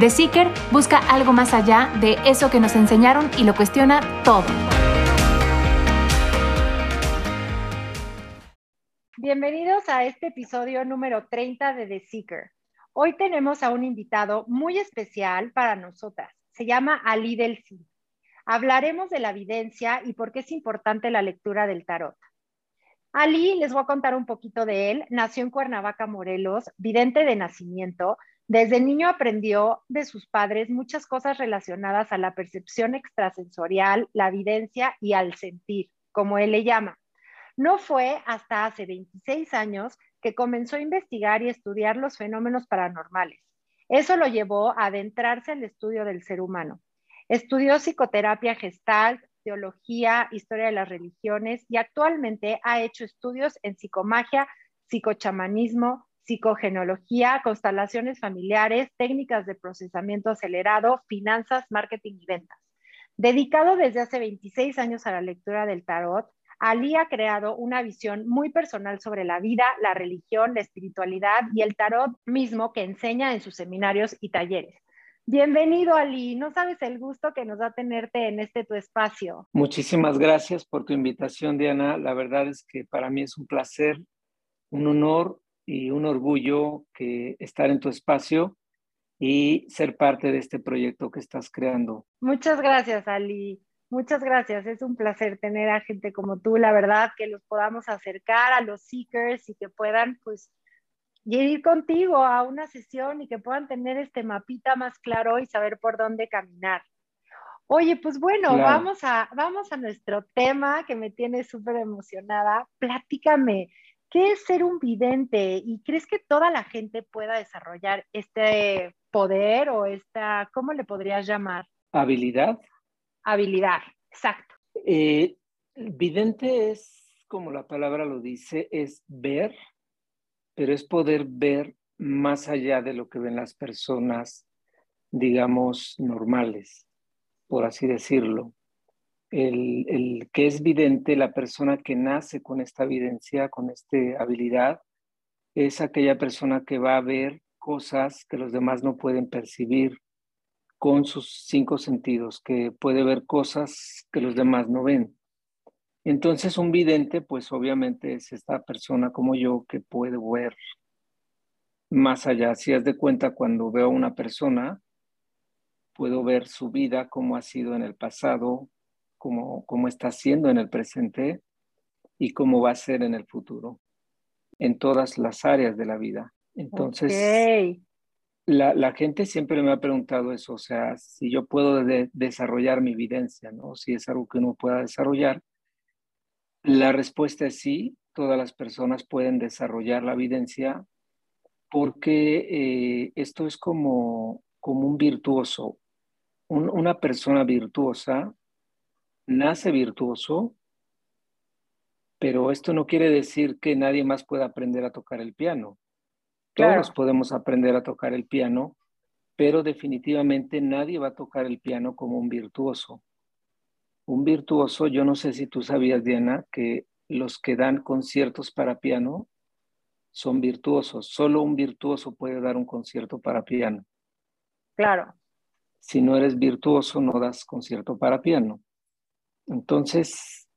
The Seeker busca algo más allá de eso que nos enseñaron y lo cuestiona todo. Bienvenidos a este episodio número 30 de The Seeker. Hoy tenemos a un invitado muy especial para nosotras. Se llama Ali Del Hablaremos de la evidencia y por qué es importante la lectura del tarot. Ali, les voy a contar un poquito de él. Nació en Cuernavaca, Morelos, vidente de nacimiento, desde niño aprendió de sus padres muchas cosas relacionadas a la percepción extrasensorial, la evidencia y al sentir, como él le llama. No fue hasta hace 26 años que comenzó a investigar y estudiar los fenómenos paranormales. Eso lo llevó a adentrarse en el estudio del ser humano. Estudió psicoterapia gestal, teología, historia de las religiones y actualmente ha hecho estudios en psicomagia, psicochamanismo, psicogenología, constelaciones familiares, técnicas de procesamiento acelerado, finanzas, marketing y ventas. Dedicado desde hace 26 años a la lectura del tarot, Ali ha creado una visión muy personal sobre la vida, la religión, la espiritualidad y el tarot mismo que enseña en sus seminarios y talleres. Bienvenido, Ali. No sabes el gusto que nos da tenerte en este tu espacio. Muchísimas gracias por tu invitación, Diana. La verdad es que para mí es un placer, un honor y un orgullo que estar en tu espacio y ser parte de este proyecto que estás creando. Muchas gracias, Ali. Muchas gracias. Es un placer tener a gente como tú, la verdad, que los podamos acercar a los seekers y que puedan, pues, ir contigo a una sesión y que puedan tener este mapita más claro y saber por dónde caminar. Oye, pues bueno, vamos, a, vamos a nuestro tema que me tiene súper emocionada. Platícame, ¿Qué es ser un vidente? ¿Y crees que toda la gente pueda desarrollar este poder o esta, ¿cómo le podrías llamar? Habilidad. Habilidad, exacto. Eh, vidente es, como la palabra lo dice, es ver, pero es poder ver más allá de lo que ven las personas, digamos, normales, por así decirlo el, que es vidente, la persona que nace con esta evidencia, con esta habilidad, es aquella persona que va a ver cosas que los demás no pueden percibir con sus cinco sentidos, que puede ver cosas que los demás no ven. Entonces un vidente, pues obviamente es esta persona como yo que puede ver más allá. Si has de cuenta, cuando veo a una persona, puedo ver su vida, cómo ha sido en el pasado, cómo, está siendo en el presente y cómo va a ser en el futuro, en todas las áreas de la vida. Entonces, la, gente siempre me ha preguntado eso, o sea, si yo puedo desarrollar mi evidencia, ¿no? Si es algo que uno pueda desarrollar. La respuesta es sí, todas las personas pueden desarrollar la evidencia porque eh, esto es como, como un virtuoso. una persona virtuosa nace virtuoso, pero esto no quiere decir que nadie más pueda aprender a tocar el piano. Todos podemos aprender a tocar el piano, pero definitivamente nadie va a tocar el piano como un virtuoso. Un virtuoso, yo no sé si tú sabías, Diana, que los que dan conciertos para piano son virtuosos. Solo un virtuoso puede dar un concierto para piano. Claro. Si no eres virtuoso, no das concierto para piano. Entonces,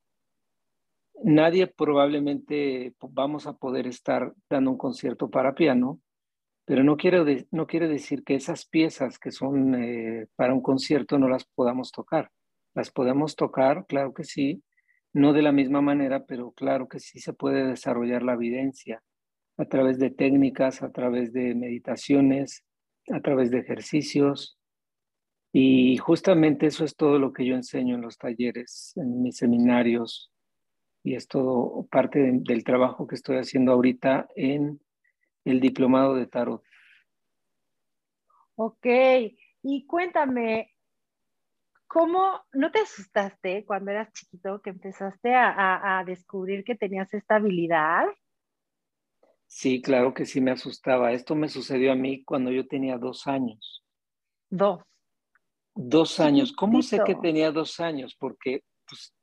nadie probablemente vamos a poder estar dando un concierto para piano, pero no quiere, no quiere decir que esas piezas que son eh, para un concierto no las podamos tocar. Las podemos tocar, claro que sí, no de la misma manera, pero claro que sí se puede desarrollar la evidencia a través de técnicas, a través de meditaciones, a través de ejercicios. Y justamente eso es todo lo que yo enseño en los talleres, en mis seminarios, y es todo parte del trabajo que estoy haciendo ahorita en el diplomado de tarot. Ok, y cuéntame, ¿cómo no te asustaste cuando eras chiquito que empezaste a, descubrir que tenías esta habilidad? Sí, claro que sí me asustaba. Esto me sucedió a mí cuando yo tenía dos años. Dos. Dos años. ¿Cómo sé que tenía dos años? Porque pues,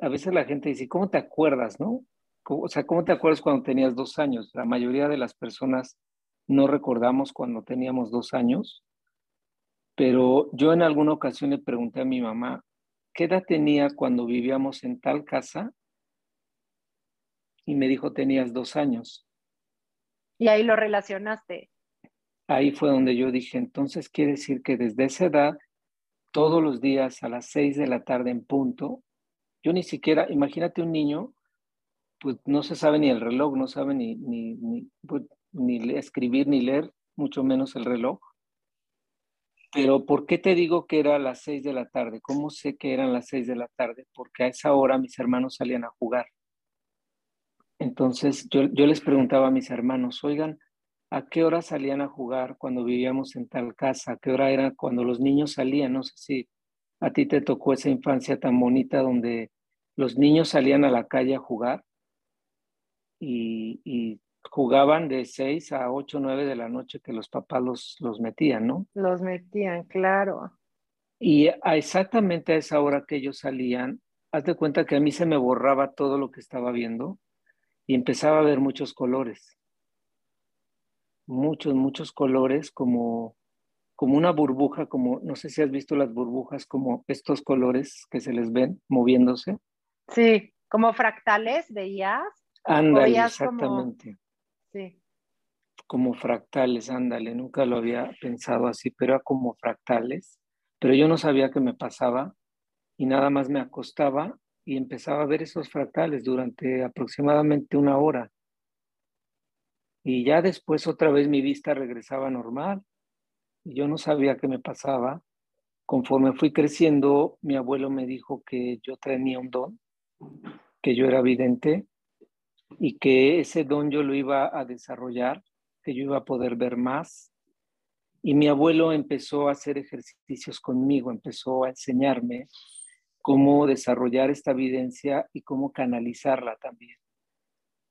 a veces la gente dice, ¿cómo te acuerdas, no? O sea, ¿cómo te acuerdas cuando tenías dos años? La mayoría de las personas no recordamos cuando teníamos dos años, pero yo en alguna ocasión le pregunté a mi mamá, ¿qué edad tenía cuando vivíamos en tal casa? Y me dijo, tenías dos años. Y ahí lo relacionaste. Ahí fue donde yo dije, entonces quiere decir que desde esa edad, todos los días a las seis de la tarde en punto, yo ni siquiera, imagínate un niño, pues no se sabe ni el reloj, no sabe ni, ni, ni, pues, ni escribir ni leer, mucho menos el reloj. Pero ¿por qué te digo que era a las seis de la tarde? ¿Cómo sé que eran las seis de la tarde? Porque a esa hora mis hermanos salían a jugar. Entonces yo, yo les preguntaba a mis hermanos, oigan, ¿a qué hora salían a jugar cuando vivíamos en tal casa? ¿A qué hora era cuando los niños salían? No sé si a ti te tocó esa infancia tan bonita donde los niños salían a la calle a jugar y, jugaban de 6 a 8, 9 de la noche que los papás los, los metían, ¿no? Los metían, claro. Y a exactamente a esa hora que ellos salían, haz de cuenta que a mí se me borraba todo lo que estaba viendo y empezaba a ver muchos colores. Muchos, muchos colores como, como una burbuja, como, no sé si has visto las burbujas, como estos colores que se les ven moviéndose. Sí, como fractales, veías. Ándale, exactamente. Sí. Como fractales, ándale, nunca lo había pensado así, pero era como fractales. Pero yo no sabía qué me pasaba y nada más me acostaba y empezaba a ver esos fractales durante aproximadamente una hora. Y ya después otra vez mi vista regresaba normal. Y yo no sabía qué me pasaba. Conforme fui creciendo, mi abuelo me dijo que yo tenía un don, que yo era vidente y que ese don yo lo iba a desarrollar, que yo iba a poder ver más. Y mi abuelo empezó a hacer ejercicios conmigo, empezó a enseñarme cómo desarrollar esta evidencia y cómo canalizarla también.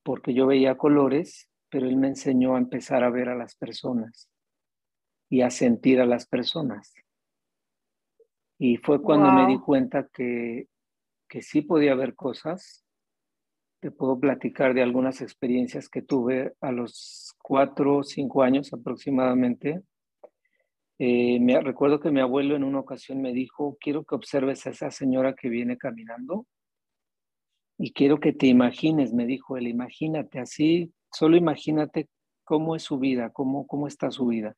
Porque yo veía colores, pero él me enseñó a empezar a ver a las personas y a sentir a las personas. Y fue cuando me di cuenta que, que sí podía ver cosas te puedo platicar de algunas experiencias que tuve a los cuatro o cinco años aproximadamente. Eh, me recuerdo que mi abuelo en una ocasión me dijo, quiero que observes a esa señora que viene caminando y quiero que te imagines, me dijo él, imagínate así, solo imagínate cómo es su vida, cómo, cómo está su vida.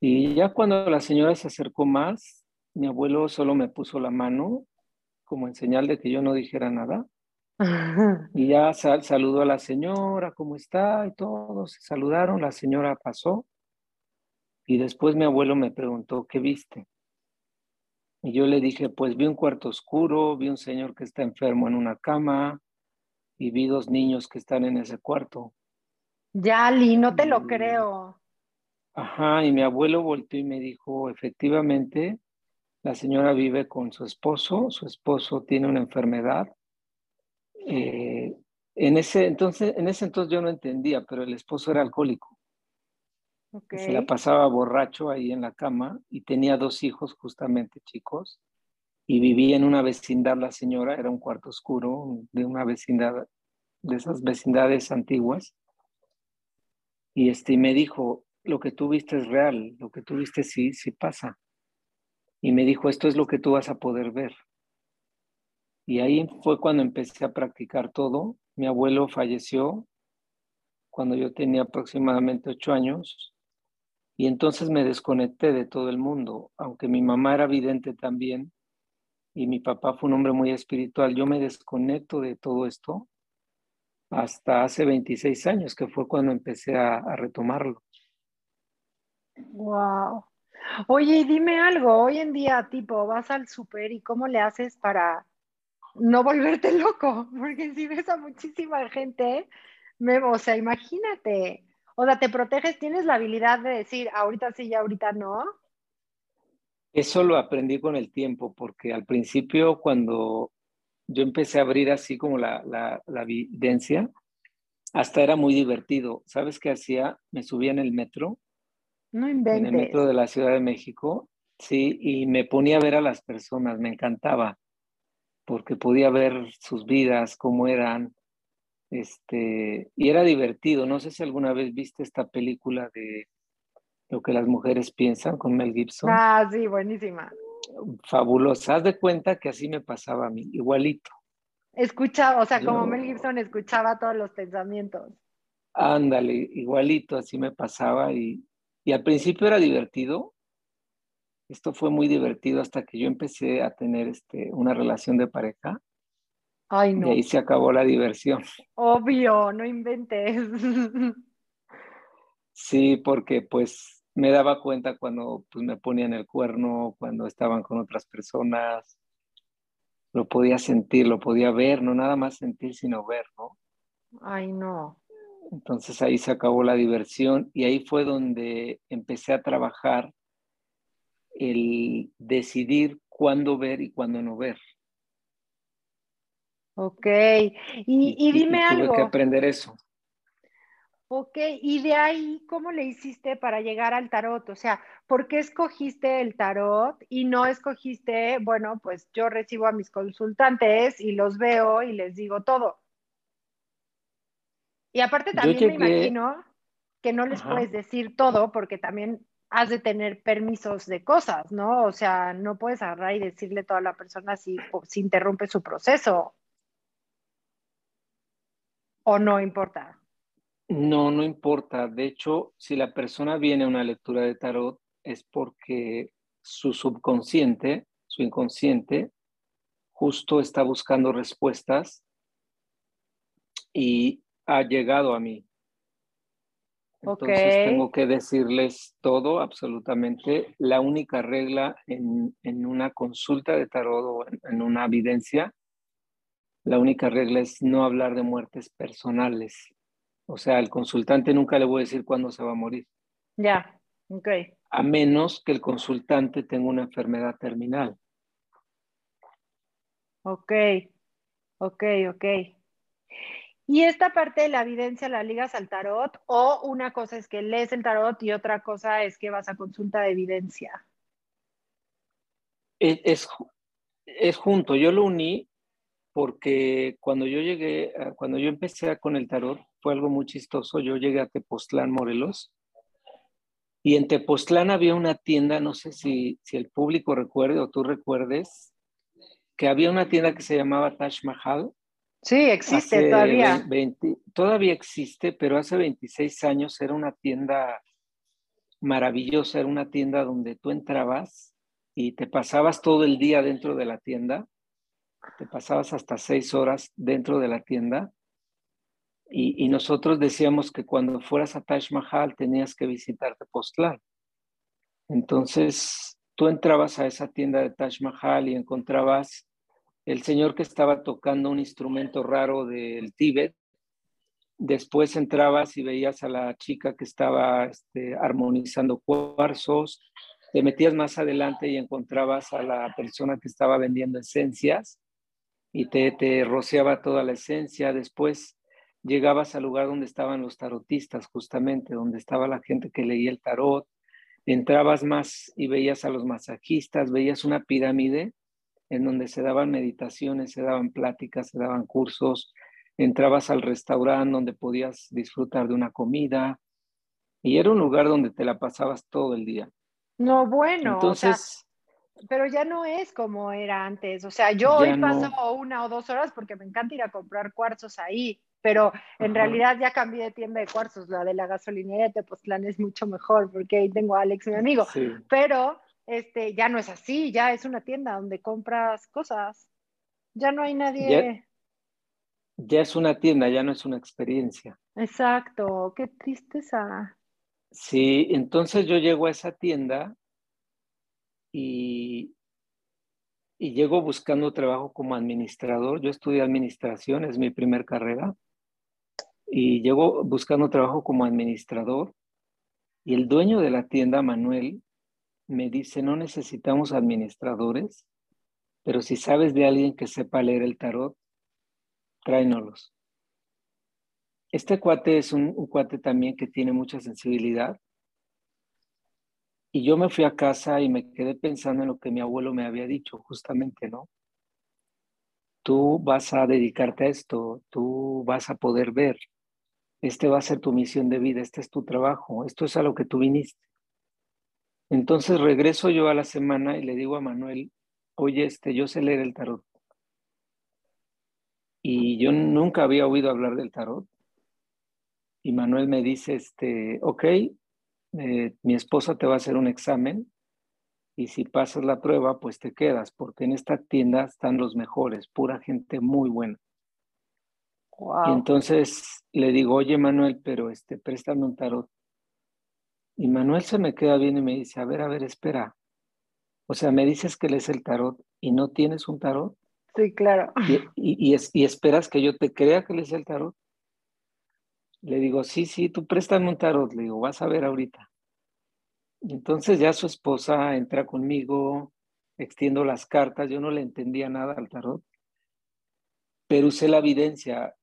Y ya cuando la señora se acercó más, mi abuelo solo me puso la mano como en señal de que yo no dijera nada y ya saludó a la señora, ¿cómo está? Y todos se saludaron, la señora pasó. Y después mi abuelo me preguntó, ¿qué viste? Y yo le dije, pues vi un cuarto oscuro, vi un señor que está enfermo en una cama y vi dos niños que están en ese cuarto. Ya, Li, no te lo creo. Ajá, y mi abuelo volteó y me dijo, efectivamente, la señora vive con su esposo, su esposo tiene una enfermedad eh, en, ese entonces, en ese entonces yo no entendía, pero el esposo era alcohólico. Se la pasaba borracho ahí en la cama y tenía dos hijos justamente chicos y vivía en una vecindad la señora, era un cuarto oscuro de una vecindad, de esas vecindades antiguas. Y este, me dijo, lo que tú viste es real, lo que tú viste sí, sí pasa. Y me dijo, esto es lo que tú vas a poder ver. Y ahí fue cuando empecé a practicar todo. Mi abuelo falleció cuando yo tenía aproximadamente ocho años y entonces me desconecté de todo el mundo, aunque mi mamá era vidente también y mi papá fue un hombre muy espiritual. Yo me desconecto de todo esto hasta hace 26 años, que fue cuando empecé a, retomarlo. Wow. Oye, dime algo, hoy en día, tipo, vas al súper y cómo le haces para no volverte loco, porque si ves a muchísima gente, me, o sea, imagínate, o sea, te proteges, tienes la habilidad de decir, ahorita sí y ahorita no. Eso lo aprendí con el tiempo, porque al principio cuando yo empecé a abrir así como la, la, la evidencia, hasta era muy divertido. ¿Sabes qué hacía? Me subía en el metro. No inventes. En el metro de la Ciudad de México, sí, y me ponía a ver a las personas, me encantaba, porque podía ver sus vidas, cómo eran, este, y era divertido. No sé si alguna vez viste esta película de Lo que las mujeres piensan con Mel Gibson. Ah, sí, buenísima fabulosa. Haz de cuenta que así me pasaba a mí, igualito. Escuchaba, o sea, como Mel Gibson escuchaba todos los pensamientos. Ándale, igualito, así me pasaba y, y al principio era divertido. Esto fue muy divertido hasta que yo empecé a tener este, una relación de pareja. Ay, no. Y ahí se acabó la diversión. Obvio, no inventes. Sí, porque pues me daba cuenta cuando pues, me ponían el cuerno, cuando estaban con otras personas. Lo podía sentir, lo podía ver, no nada más sentir, sino ver, ¿no? Ay, no. Entonces ahí se acabó la diversión y ahí fue donde empecé a trabajar el decidir cuándo ver y cuándo no ver. Ok, y, y dime algo. Tuve que aprender eso. Ok, y de ahí, ¿cómo le hiciste para llegar al tarot? O sea, ¿por qué escogiste el tarot y no escogiste, bueno, pues yo recibo a mis consultantes y los veo y les digo todo? Y aparte también me imagino que no les puedes decir todo porque también has de tener permisos de cosas, ¿no? O sea, no puedes agarrar y decirle todo a la persona si, si interrumpe su proceso. ¿O no importa? No, no importa. De hecho, si la persona viene a una lectura de tarot es porque su subconsciente, su inconsciente, justo está buscando respuestas y ha llegado a mí. Entonces tengo que decirles todo, absolutamente. La única regla en, una consulta de tarot o en una evidencia, la única regla es no hablar de muertes personales. O sea, al consultante nunca le voy a decir cuándo se va a morir. Ya, ok. A menos que el consultante tenga una enfermedad terminal. Ok, ok, ok. ¿Y esta parte de la evidencia la ligas al tarot? ¿O una cosa es que lees el tarot y otra cosa es que vas a consulta de evidencia? Es, es, junto. Yo lo uní porque cuando yo llegué, cuando yo empecé con el tarot, fue algo muy chistoso. Yo llegué a Tepoztlán, Morelos, y en Tepoztlán había una tienda, no sé si, si el público recuerde o tú recuerdes, que había una tienda que se llamaba Taj Mahal. Sí, existe todavía. todavía existe, pero hace 26 años era una tienda maravillosa, era una tienda donde tú entrabas y te pasabas todo el día dentro de la tienda, te pasabas hasta seis horas dentro de la tienda y, nosotros decíamos que cuando fueras a Taj Mahal tenías que visitarte Tepoztlán. Entonces tú entrabas a esa tienda de Taj Mahal y encontrabas el señor que estaba tocando un instrumento raro del Tíbet. Después entrabas y veías a la chica que estaba este, armonizando cuarzos. Te metías más adelante y encontrabas a la persona que estaba vendiendo esencias y te, te rociaba toda la esencia. Después llegabas al lugar donde estaban los tarotistas, justamente, donde estaba la gente que leía el tarot, entrabas más y veías a los masajistas, veías una pirámide en donde se daban meditaciones, se daban pláticas, se daban cursos, entrabas al restaurante donde podías disfrutar de una comida y era un lugar donde te la pasabas todo el día. No, bueno, entonces... pero ya no es como era antes. O sea, yo hoy paso una o dos horas porque me encanta ir a comprar cuarzos ahí pero en realidad ya cambié de tienda de cuarzos, la de la gasolinera de Tepoztlán es mucho mejor porque ahí tengo a Alex, mi amigo, pero este, ya no es así, ya es una tienda donde compras cosas. Ya no hay nadie. Ya, es una tienda, ya no es una experiencia. Exacto, qué tristeza. Sí, entonces yo llego a esa tienda y, y llego buscando trabajo como administrador. Yo estudié administración, es mi primer carrera. Y llego buscando trabajo como administrador. Y el dueño de la tienda, Manuel, me dice, no necesitamos administradores, pero si sabes de alguien que sepa leer el tarot, tráenolos. Este cuate es un, cuate también que tiene mucha sensibilidad. Y yo me fui a casa y me quedé pensando en lo que mi abuelo me había dicho, justamente, ¿no? Tú vas a dedicarte a esto, tú vas a poder ver, este va a ser tu misión de vida, este es tu trabajo, esto es a lo que tú viniste. Entonces regreso yo a la semana y le digo a Manuel, oye, este, yo sé leer el tarot. Y yo nunca había oído hablar del tarot. Y Manuel me dice, este, ok, eh, mi esposa te va a hacer un examen y si pasas la prueba, pues te quedas, porque en esta tienda están los mejores, pura gente muy buena. Y entonces le digo, oye Manuel, pero este, préstame un tarot. Y Manuel se me queda bien y me dice, a ver, a ver, espera. O sea, me dices que lees el tarot y no tienes un tarot. Sí, claro. Y, y, esperas que yo te crea que lees el tarot. Le digo, sí, sí, tú préstame un tarot. Le digo, vas a ver ahorita. Y entonces ya su esposa entra conmigo, extiendo las cartas. Yo no le entendía nada al tarot, pero usé la evidencia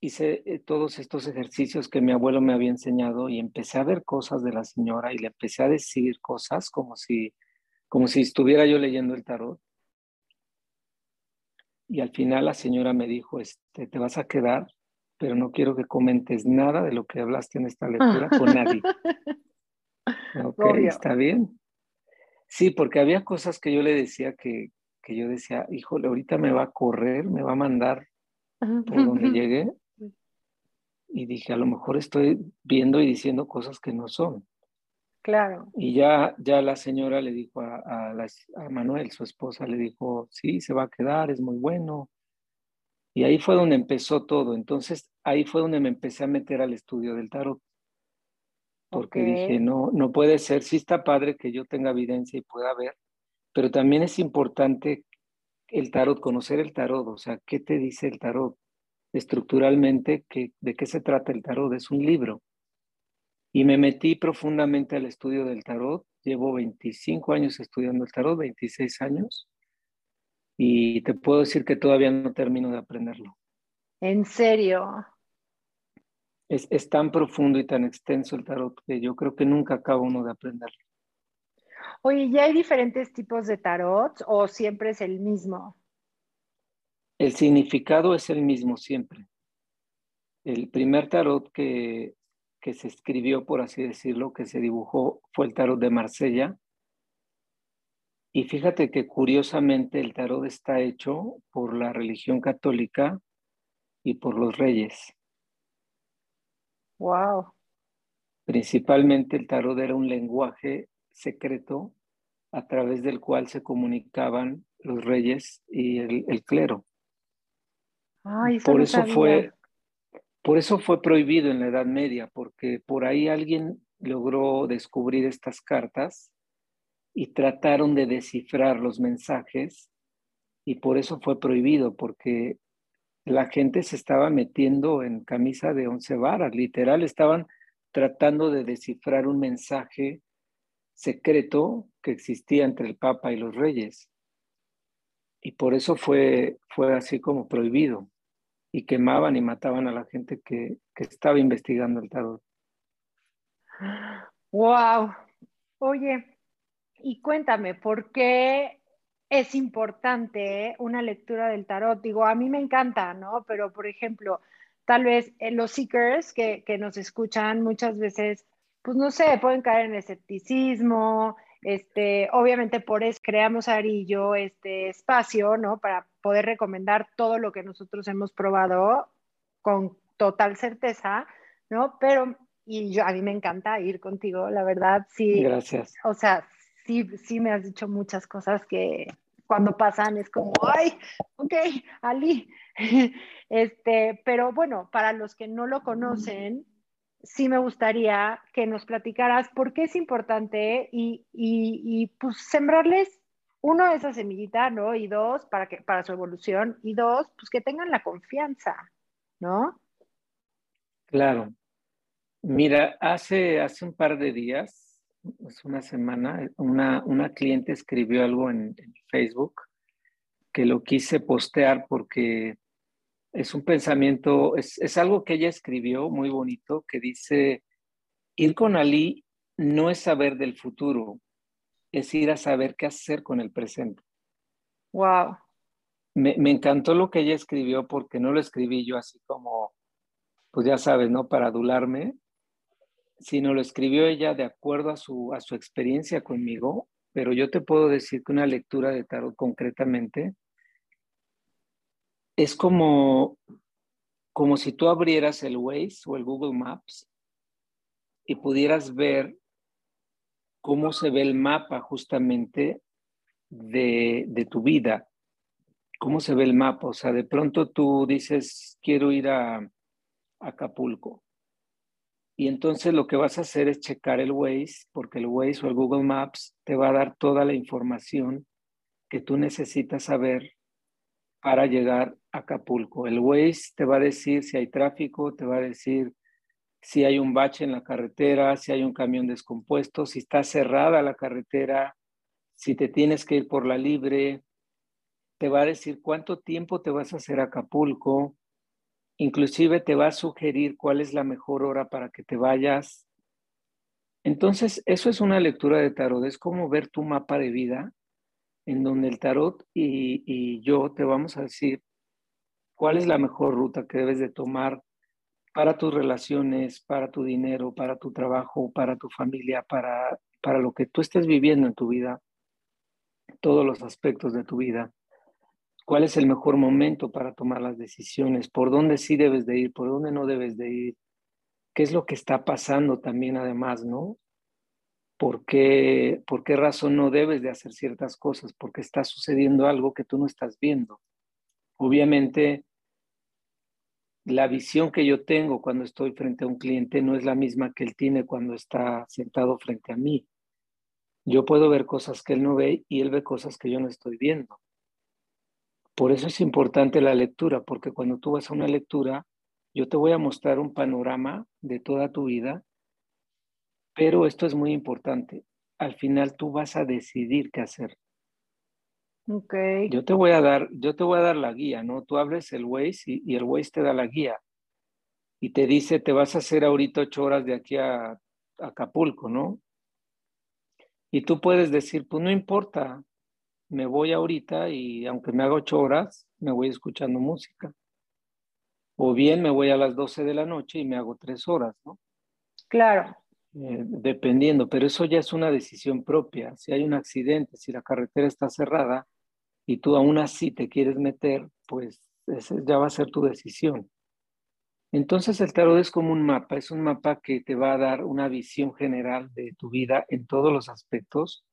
hice eh, todos estos ejercicios que mi abuelo me había enseñado y empecé a ver cosas de la señora y le empecé a decir cosas como si, como si estuviera yo leyendo el tarot. Y al final la señora me dijo, este, te vas a quedar, pero no quiero que comentes nada de lo que hablaste en esta lectura con nadie. ok, está bien. Sí, porque había cosas que yo le decía que, que yo decía, híjole, ahorita me va a correr, me va a mandar por donde llegué y dije, a lo mejor estoy viendo y diciendo cosas que no son. Claro. Y ya, ya la señora le dijo a, a, Manuel, su esposa, le dijo, sí, se va a quedar, es muy bueno. Y ahí fue donde empezó todo. Entonces, ahí fue donde me empecé a meter al estudio del tarot. Porque dije, no, no puede ser, sí está padre que yo tenga evidencia y pueda ver, pero también es importante el tarot, conocer el tarot, o sea, ¿qué te dice el tarot? Estructuralmente que, de qué se trata el tarot. Es un libro. Y me metí profundamente al estudio del tarot. Llevo 25 años estudiando el tarot, 26 años. Y te puedo decir que todavía no termino de aprenderlo. ¿En serio? Es, es tan profundo y tan extenso el tarot que yo creo que nunca acaba uno de aprenderlo. Oye, ¿ya hay diferentes tipos de tarot o siempre es el mismo? El significado es el mismo siempre. El primer tarot que, que se escribió, por así decirlo, que se dibujó, fue el tarot de Marsella. Y fíjate que curiosamente el tarot está hecho por la religión católica y por los reyes. Wow. Principalmente el tarot era un lenguaje secreto a través del cual se comunicaban los reyes y el clero por eso fue, por eso fue prohibido en la Edad Media, porque por ahí alguien logró descubrir estas cartas y trataron de descifrar los mensajes y por eso fue prohibido, porque la gente se estaba metiendo en camisa de once varas, literal, estaban tratando de descifrar un mensaje secreto que existía entre el Papa y los reyes. Y por eso fue, fue así como prohibido. Y quemaban y mataban a la gente que, que estaba investigando el tarot. Wow. Oye, y cuéntame, ¿por qué es importante una lectura del tarot? Digo, a mí me encanta, ¿no? Pero, por ejemplo, tal vez eh, los seekers que, que nos escuchan muchas veces, pues no sé, pueden caer en escepticismo, este, obviamente por eso creamos Ari y yo este espacio, ¿no? Para poder recomendar todo lo que nosotros hemos probado con total certeza, ¿no? Pero, y yo, a mí me encanta ir contigo, la verdad, sí. Gracias. O sea, sí, sí me has dicho muchas cosas que cuando pasan es como, ay, ok, Ali. Este, pero bueno, para los que no lo conocen, sí me gustaría que nos platicaras por qué es importante y, y, y pues sembrarles uno, esa semillita, ¿no? Y dos, para, que, para su evolución. Y dos, pues que tengan la confianza, ¿no? Claro. Mira, hace, hace un par de días, es una semana, una, una cliente escribió algo en, en, Facebook que lo quise postear porque es un pensamiento, es, es algo que ella escribió muy bonito que dice, ir con Ali no es saber del futuro, es ir a saber qué hacer con el presente. Wow. Me, me, encantó lo que ella escribió porque no lo escribí yo así como, pues ya sabes, ¿no? Para adularme, sino lo escribió ella de acuerdo a su, a su experiencia conmigo, pero yo te puedo decir que una lectura de tarot concretamente es como, como si tú abrieras el Waze o el Google Maps y pudieras ver cómo se ve el mapa justamente de, de, tu vida, cómo se ve el mapa. O sea, de pronto tú dices, quiero ir a Acapulco. Y entonces lo que vas a hacer es checar el Waze, porque el Waze o el Google Maps te va a dar toda la información que tú necesitas saber para llegar a Acapulco. El Waze te va a decir si hay tráfico, te va a decir si hay un bache en la carretera, si hay un camión descompuesto, si está cerrada la carretera, si te tienes que ir por la libre, te va a decir cuánto tiempo te vas a hacer a Acapulco, inclusive te va a sugerir cuál es la mejor hora para que te vayas. Entonces, eso es una lectura de tarot, es como ver tu mapa de vida, en donde el tarot y, y yo te vamos a decir cuál es la mejor ruta que debes de tomar para tus relaciones, para tu dinero, para tu trabajo, para tu familia, para, para lo que tú estés viviendo en tu vida, todos los aspectos de tu vida. ¿Cuál es el mejor momento para tomar las decisiones? ¿Por dónde sí debes de ir? ¿Por dónde no debes de ir? ¿Qué es lo que está pasando también además, no? ¿Por qué, ¿Por qué razón no debes de hacer ciertas cosas? Porque está sucediendo algo que tú no estás viendo. Obviamente, la visión que yo tengo cuando estoy frente a un cliente no es la misma que él tiene cuando está sentado frente a mí. Yo puedo ver cosas que él no ve y él ve cosas que yo no estoy viendo. Por eso es importante la lectura, porque cuando tú vas a una lectura, yo te voy a mostrar un panorama de toda tu vida, pero esto es muy importante. Al final tú vas a decidir qué hacer. Okay. Yo te voy a dar, yo te voy a dar la guía, ¿no? Tú abres el Waze y, y, el Waze te da la guía y te dice, te vas a hacer ahorita ocho horas de aquí a, a Acapulco, ¿no? Y tú puedes decir, pues no importa, me voy ahorita y aunque me haga ocho horas, me voy escuchando música. O bien me voy a las doce de la noche y me hago tres horas, ¿no? Claro. Eh, dependiendo, pero eso ya es una decisión propia. Si hay un accidente, si la carretera está cerrada, y tú aún así te quieres meter, pues ya va a ser tu decisión. Entonces el tarot es como un mapa, es un mapa que te va a dar una visión general de tu vida en todos los aspectos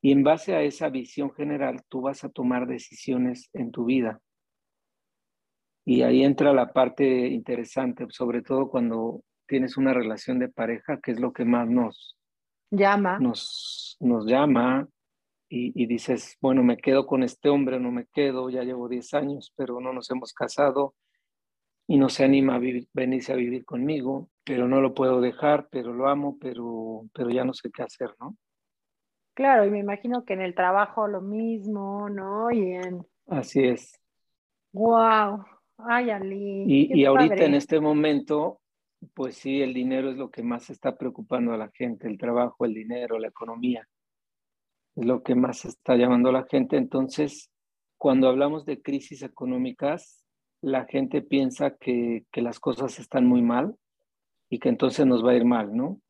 y en base a esa visión general tú vas a tomar decisiones en tu vida. Y ahí entra la parte interesante, sobre todo cuando tienes una relación de pareja, que es lo que más nos llama, nos, nos llama, y, y, dices, bueno, me quedo con este hombre, no me quedo, ya llevo 10 años, pero no nos hemos casado y no se anima a vivir, venirse a vivir conmigo, pero no lo puedo dejar, pero lo amo, pero, pero ya no sé qué hacer, ¿no? Claro, y me imagino que en el trabajo lo mismo, ¿no? Y en... Así es. Wow. Ay, Ali. Y, y ahorita en este momento, pues sí, el dinero es lo que más está preocupando a la gente, el trabajo, el dinero, la economía es lo que más está llamando a la gente. Entonces, cuando hablamos de crisis económicas, la gente piensa que, que, las cosas están muy mal y que entonces nos va a ir mal, ¿no?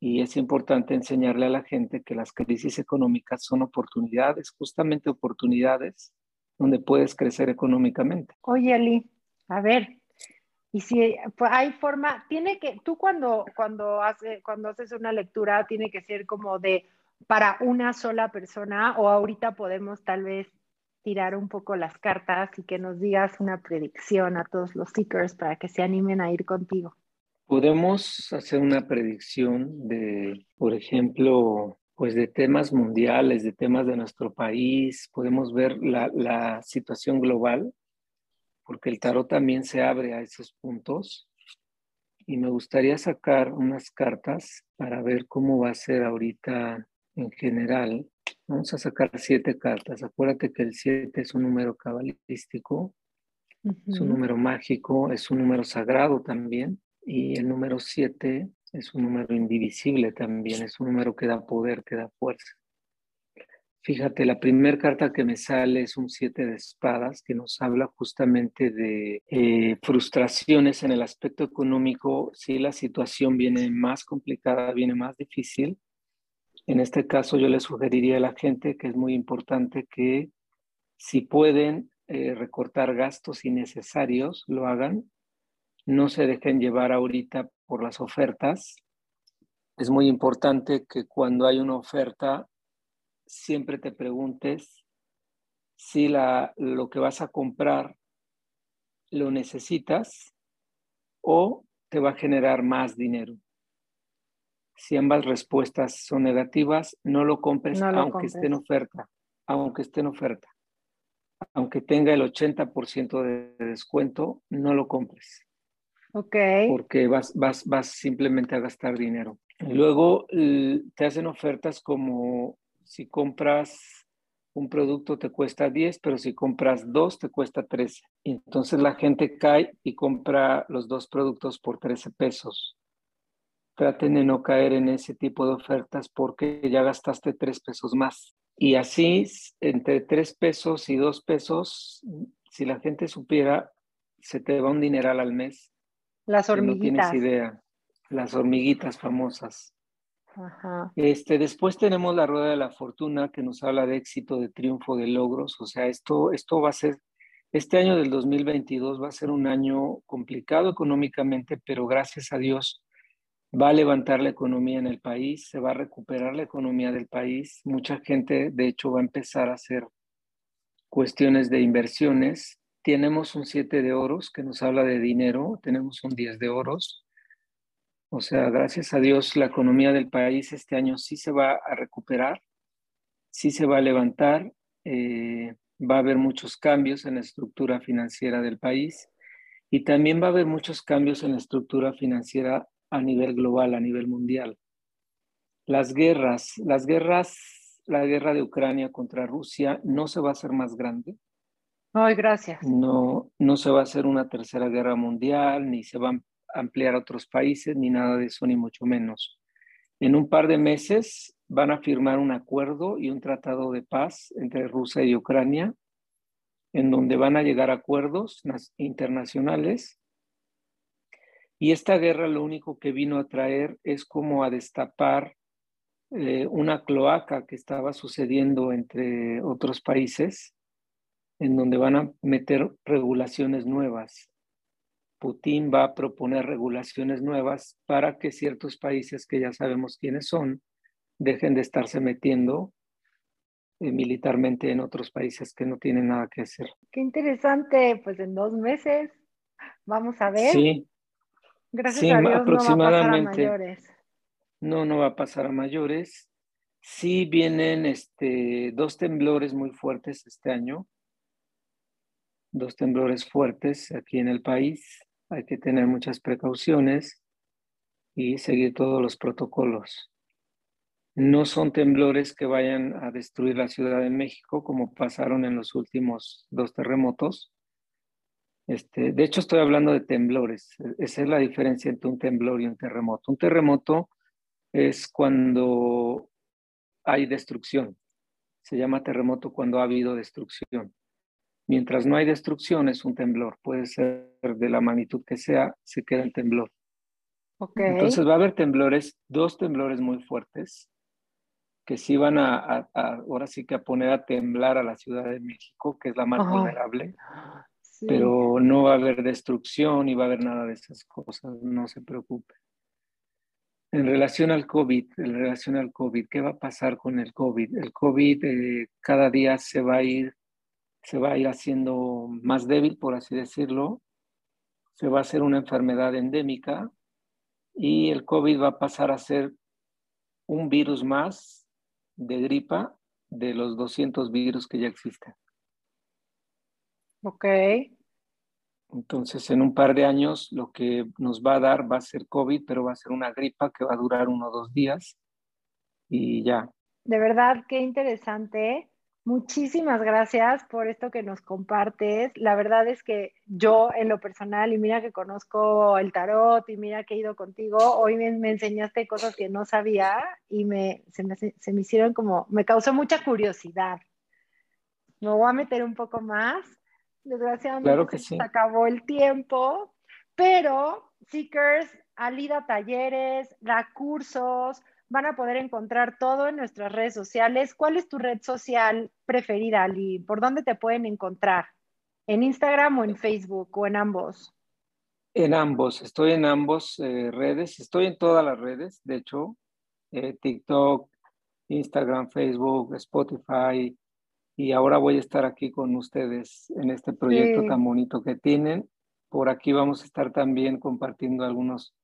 Y es importante enseñarle a la gente que las crisis económicas son oportunidades, justamente oportunidades donde puedes crecer económicamente. Oye, Ali, a ver, y si pues, hay forma, tiene que, tú cuando, cuando, hace, cuando haces una lectura, tiene que ser como de para una sola persona o ahorita podemos tal vez tirar un poco las cartas y que nos digas una predicción a todos los seekers para que se animen a ir contigo. Podemos hacer una predicción de, por ejemplo, pues de temas mundiales, de temas de nuestro país, podemos ver la, la situación global, porque el tarot también se abre a esos puntos. Y me gustaría sacar unas cartas para ver cómo va a ser ahorita en general Vamos a sacar siete cartas. Acuérdate que el siete es un número cabalístico, es un número mágico, es un número sagrado también. Y el número siete es un número indivisible también, es un número que da poder, que da fuerza. Fíjate, la primera carta que me sale es un siete de espadas que nos habla justamente de eh, frustraciones en el aspecto económico. Si la situación viene más complicada, viene más difícil, en este caso yo le sugeriría a la gente que es muy importante que si pueden eh, recortar gastos innecesarios, lo hagan. No se dejen llevar ahorita por las ofertas. Es muy importante que cuando hay una oferta, siempre te preguntes si la, lo que vas a comprar lo necesitas o te va a generar más dinero. Si ambas respuestas son negativas, no lo compres aunque esté en oferta, aunque esté en oferta. Aunque tenga el 80% de descuento, no lo compres. Ok. Porque vas, vas, vas simplemente a gastar dinero. luego te hacen ofertas como si compras un producto te cuesta 10, pero si compras dos te cuesta 13. Entonces la gente cae y compra los dos productos por 13 pesos traten de no caer en ese tipo de ofertas porque ya gastaste tres pesos más. Y así, entre tres pesos y dos pesos, si la gente supiera, se te va un dineral al mes. Las hormiguitas. No tienes idea. Las hormiguitas famosas. Este, después tenemos la rueda de la fortuna que nos habla de éxito, de triunfo, de logros. O sea, esto, esto va a ser, este año del 2022 va a ser un año complicado económicamente, pero gracias a Dios va a levantar la economía en el país, se va a recuperar la economía del país. Mucha gente, de hecho, va a empezar a hacer cuestiones de inversiones. Tenemos un 7 de oros que nos habla de dinero, tenemos un 10 de oros. O sea, gracias a Dios, la economía del país este año sí se va a recuperar, sí se va a levantar, eh, va a haber muchos cambios en la estructura financiera del país y también va a haber muchos cambios en la estructura financiera a nivel global, a nivel mundial. Las guerras, las guerras, la guerra de Ucrania contra Rusia no se va a hacer más grande. Ay, gracias. No, no se va a hacer una tercera guerra mundial, ni se va a ampliar a otros países, ni nada de eso, ni mucho menos. En un par de meses van a firmar un acuerdo y un tratado de paz entre Rusia y Ucrania, en donde van a llegar a acuerdos internacionales y esta guerra lo único que vino a traer es como a destapar eh, una cloaca que estaba sucediendo entre otros países, en donde van a meter regulaciones nuevas. Putin va a proponer regulaciones nuevas para que ciertos países que ya sabemos quiénes son dejen de estarse metiendo eh, militarmente en otros países que no tienen nada que hacer. Qué interesante, pues en dos meses vamos a ver. Sí, Gracias a Dios aproximadamente, no va a pasar a mayores. No, no va a pasar a mayores. Sí vienen este, dos temblores muy fuertes este año, dos temblores fuertes aquí en el país. Hay que tener muchas precauciones y seguir todos los protocolos. No son temblores que vayan a destruir la Ciudad de México como pasaron en los últimos dos terremotos, este, de hecho, estoy hablando de temblores. Esa es la diferencia entre un temblor y un terremoto. Un terremoto es cuando hay destrucción. Se llama terremoto cuando ha habido destrucción. Mientras no hay destrucción es un temblor. Puede ser de la magnitud que sea, se queda el temblor. Entonces va a haber temblores, dos temblores muy fuertes, que sí van a, ahora sí que a poner a temblar a la Ciudad de México, que es la más vulnerable pero no va a haber destrucción y va a haber nada de esas cosas, no se preocupe. En relación al COVID, en relación al COVID, ¿qué va a pasar con el COVID? El COVID eh, cada día se va a ir, se va a ir haciendo más débil, por así decirlo. Se va a hacer una enfermedad endémica y el COVID va a pasar a ser un virus más de gripa de los 200 virus que ya existen. Ok. Entonces, en un par de años, lo que nos va a dar va a ser COVID, pero va a ser una gripa que va a durar uno o dos días y ya. De verdad, qué interesante. Muchísimas gracias por esto que nos compartes. La verdad es que yo en lo personal, y mira que conozco el tarot y mira que he ido contigo, hoy me, enseñaste cosas que no sabía y me, se, me, se me hicieron como, me causó mucha curiosidad. Me voy a meter un poco más Desgraciadamente se acabó el tiempo, pero Seekers, Alida Talleres, da cursos, van a poder encontrar todo en nuestras redes sociales. ¿Cuál es tu red social preferida, Ali? ¿Por dónde te pueden encontrar? ¿En Instagram o en Facebook o en ambos? En ambos, estoy en ambos eh, redes, estoy en todas las redes, de hecho, eh, TikTok, Instagram, Facebook, Spotify, y ahora voy a estar aquí con ustedes en este proyecto tan bonito que tienen. Por aquí vamos a estar también compartiendo algunos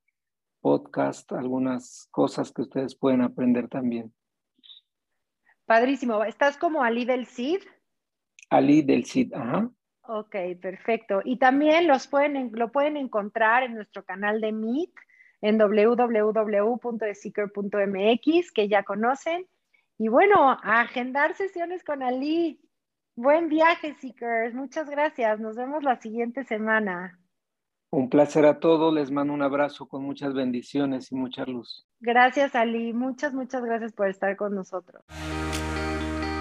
podcasts, algunas cosas que ustedes pueden aprender también. Padrísimo. ¿Estás como Ali del Cid? Ali del Cid, ajá. Ok, perfecto. Y también los pueden, lo pueden encontrar en nuestro canal de Meet en www.seeker.mx, que ya conocen. Y bueno, a agendar sesiones con Ali. Buen viaje, Seekers. Muchas gracias. Nos vemos la siguiente semana. Un placer a todos. Les mando un abrazo con muchas bendiciones y mucha luz. Gracias, Ali. Muchas, muchas gracias por estar con nosotros.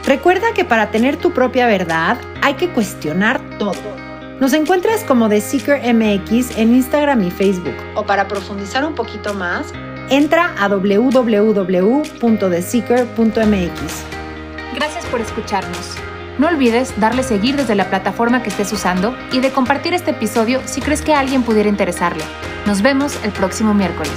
Recuerda que para tener tu propia verdad hay que cuestionar todo. Nos encuentras como The Seeker MX en Instagram y Facebook. O para profundizar un poquito más, entra a www.theseeker.mx. Gracias por escucharnos. No olvides darle seguir desde la plataforma que estés usando y de compartir este episodio si crees que alguien pudiera interesarle. Nos vemos el próximo miércoles.